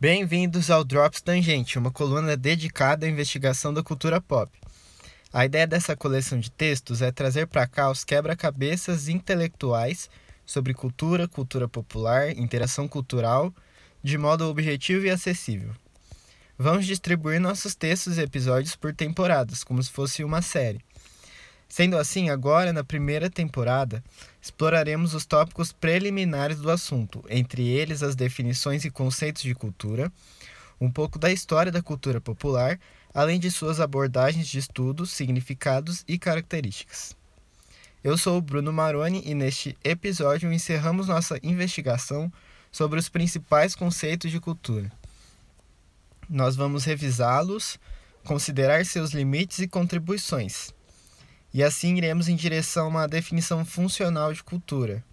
Bem-vindos ao Drops Tangente, uma coluna dedicada à investigação da cultura pop. A ideia dessa coleção de textos é trazer para cá os quebra-cabeças intelectuais sobre cultura, cultura popular, interação cultural, de modo objetivo e acessível. Vamos distribuir nossos textos e episódios por temporadas, como se fosse uma série. Sendo assim, agora na primeira temporada, exploraremos os tópicos preliminares do assunto, entre eles as definições e conceitos de cultura, um pouco da história da cultura popular, além de suas abordagens de estudos, significados e características. Eu sou o Bruno Maroni e neste episódio encerramos nossa investigação sobre os principais conceitos de cultura. Nós vamos revisá-los, considerar seus limites e contribuições e assim iremos em direção a uma definição funcional de cultura,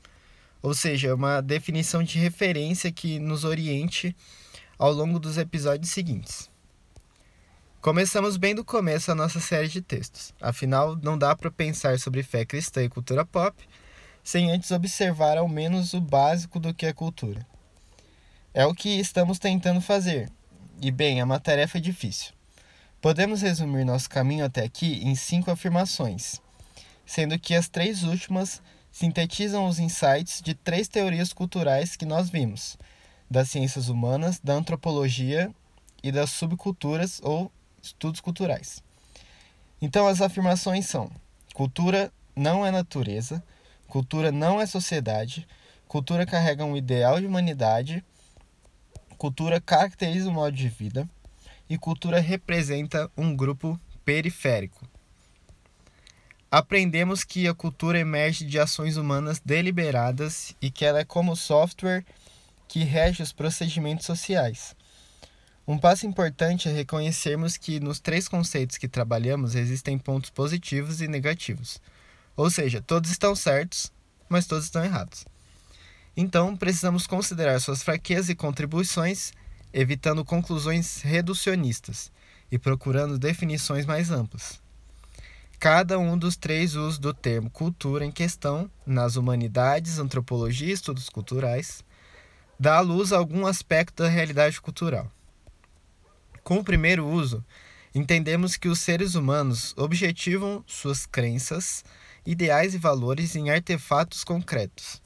ou seja, uma definição de referência que nos oriente ao longo dos episódios seguintes. Começamos bem do começo a nossa série de textos, afinal, não dá para pensar sobre fé cristã e cultura pop sem antes observar ao menos o básico do que é cultura. É o que estamos tentando fazer, e bem, é uma tarefa difícil. Podemos resumir nosso caminho até aqui em cinco afirmações, sendo que as três últimas sintetizam os insights de três teorias culturais que nós vimos: das ciências humanas, da antropologia e das subculturas ou estudos culturais. Então, as afirmações são: cultura não é natureza, cultura não é sociedade, cultura carrega um ideal de humanidade, cultura caracteriza o modo de vida e cultura representa um grupo periférico. Aprendemos que a cultura emerge de ações humanas deliberadas e que ela é como software que rege os procedimentos sociais. Um passo importante é reconhecermos que nos três conceitos que trabalhamos existem pontos positivos e negativos. Ou seja, todos estão certos, mas todos estão errados. Então, precisamos considerar suas fraquezas e contribuições evitando conclusões reducionistas e procurando definições mais amplas. Cada um dos três usos do termo cultura em questão, nas humanidades, antropologia e estudos culturais, dá à luz a algum aspecto da realidade cultural. Com o primeiro uso, entendemos que os seres humanos objetivam suas crenças, ideais e valores em artefatos concretos.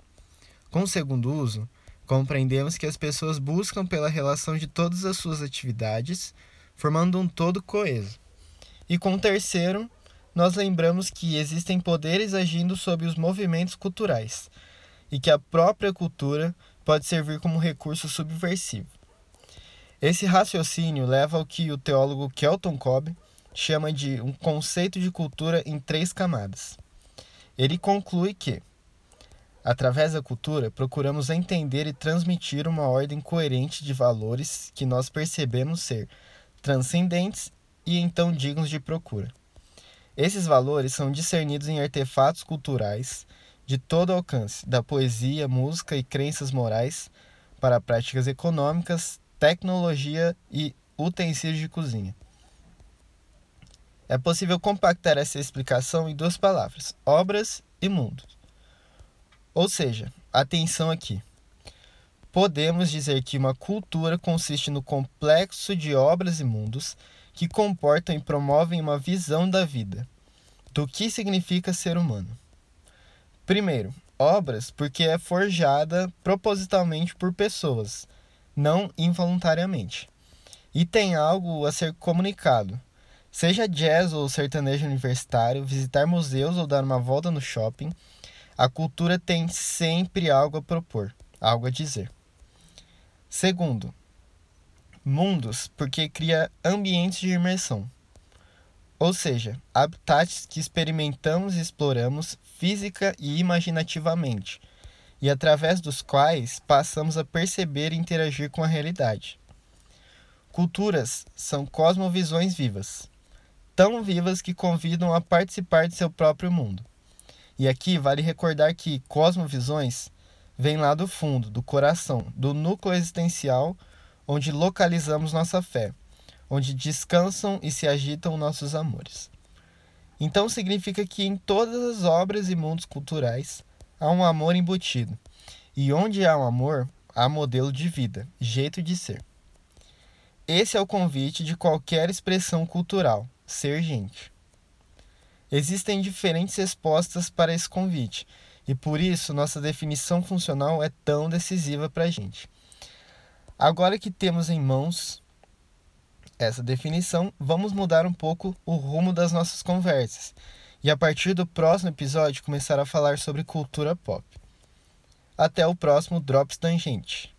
Com o segundo uso, Compreendemos que as pessoas buscam pela relação de todas as suas atividades, formando um todo coeso. E com o terceiro, nós lembramos que existem poderes agindo sobre os movimentos culturais e que a própria cultura pode servir como recurso subversivo. Esse raciocínio leva ao que o teólogo Kelton Cobb chama de um conceito de cultura em três camadas. Ele conclui que Através da cultura, procuramos entender e transmitir uma ordem coerente de valores que nós percebemos ser transcendentes e então dignos de procura. Esses valores são discernidos em artefatos culturais de todo alcance, da poesia, música e crenças morais para práticas econômicas, tecnologia e utensílios de cozinha. É possível compactar essa explicação em duas palavras: obras e mundos. Ou seja, atenção aqui. Podemos dizer que uma cultura consiste no complexo de obras e mundos que comportam e promovem uma visão da vida, do que significa ser humano. Primeiro, obras porque é forjada propositalmente por pessoas, não involuntariamente. E tem algo a ser comunicado. Seja jazz ou sertanejo universitário, visitar museus ou dar uma volta no shopping, a cultura tem sempre algo a propor, algo a dizer. Segundo, mundos, porque cria ambientes de imersão. Ou seja, habitats que experimentamos e exploramos física e imaginativamente, e através dos quais passamos a perceber e interagir com a realidade. Culturas são cosmovisões vivas, tão vivas que convidam a participar de seu próprio mundo. E aqui vale recordar que cosmovisões vem lá do fundo, do coração, do núcleo existencial onde localizamos nossa fé, onde descansam e se agitam nossos amores. Então significa que em todas as obras e mundos culturais há um amor embutido. E onde há um amor, há modelo de vida, jeito de ser. esse é o convite de qualquer expressão cultural: ser gente. Existem diferentes respostas para esse convite, e por isso nossa definição funcional é tão decisiva para a gente. Agora que temos em mãos essa definição, vamos mudar um pouco o rumo das nossas conversas e a partir do próximo episódio começar a falar sobre cultura pop. Até o próximo Drops Tangente.